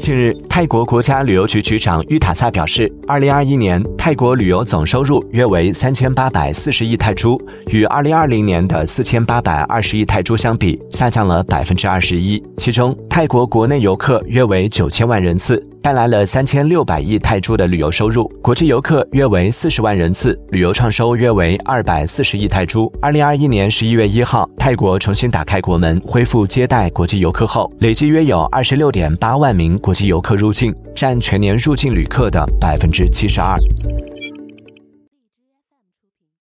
近日，泰国国家旅游局局长玉塔萨表示，二零二一年泰国旅游总收入约为三千八百四十亿泰铢，与二零二零年的四千八百二十亿泰铢相比，下降了百分之二十一。其中，泰国国内游客约为九千万人次。带来了三千六百亿泰铢的旅游收入，国际游客约为四十万人次，旅游创收约为二百四十亿泰铢。二零二一年十一月一号，泰国重新打开国门，恢复接待国际游客后，累计约有二十六点八万名国际游客入境，占全年入境旅客的百分之七十二。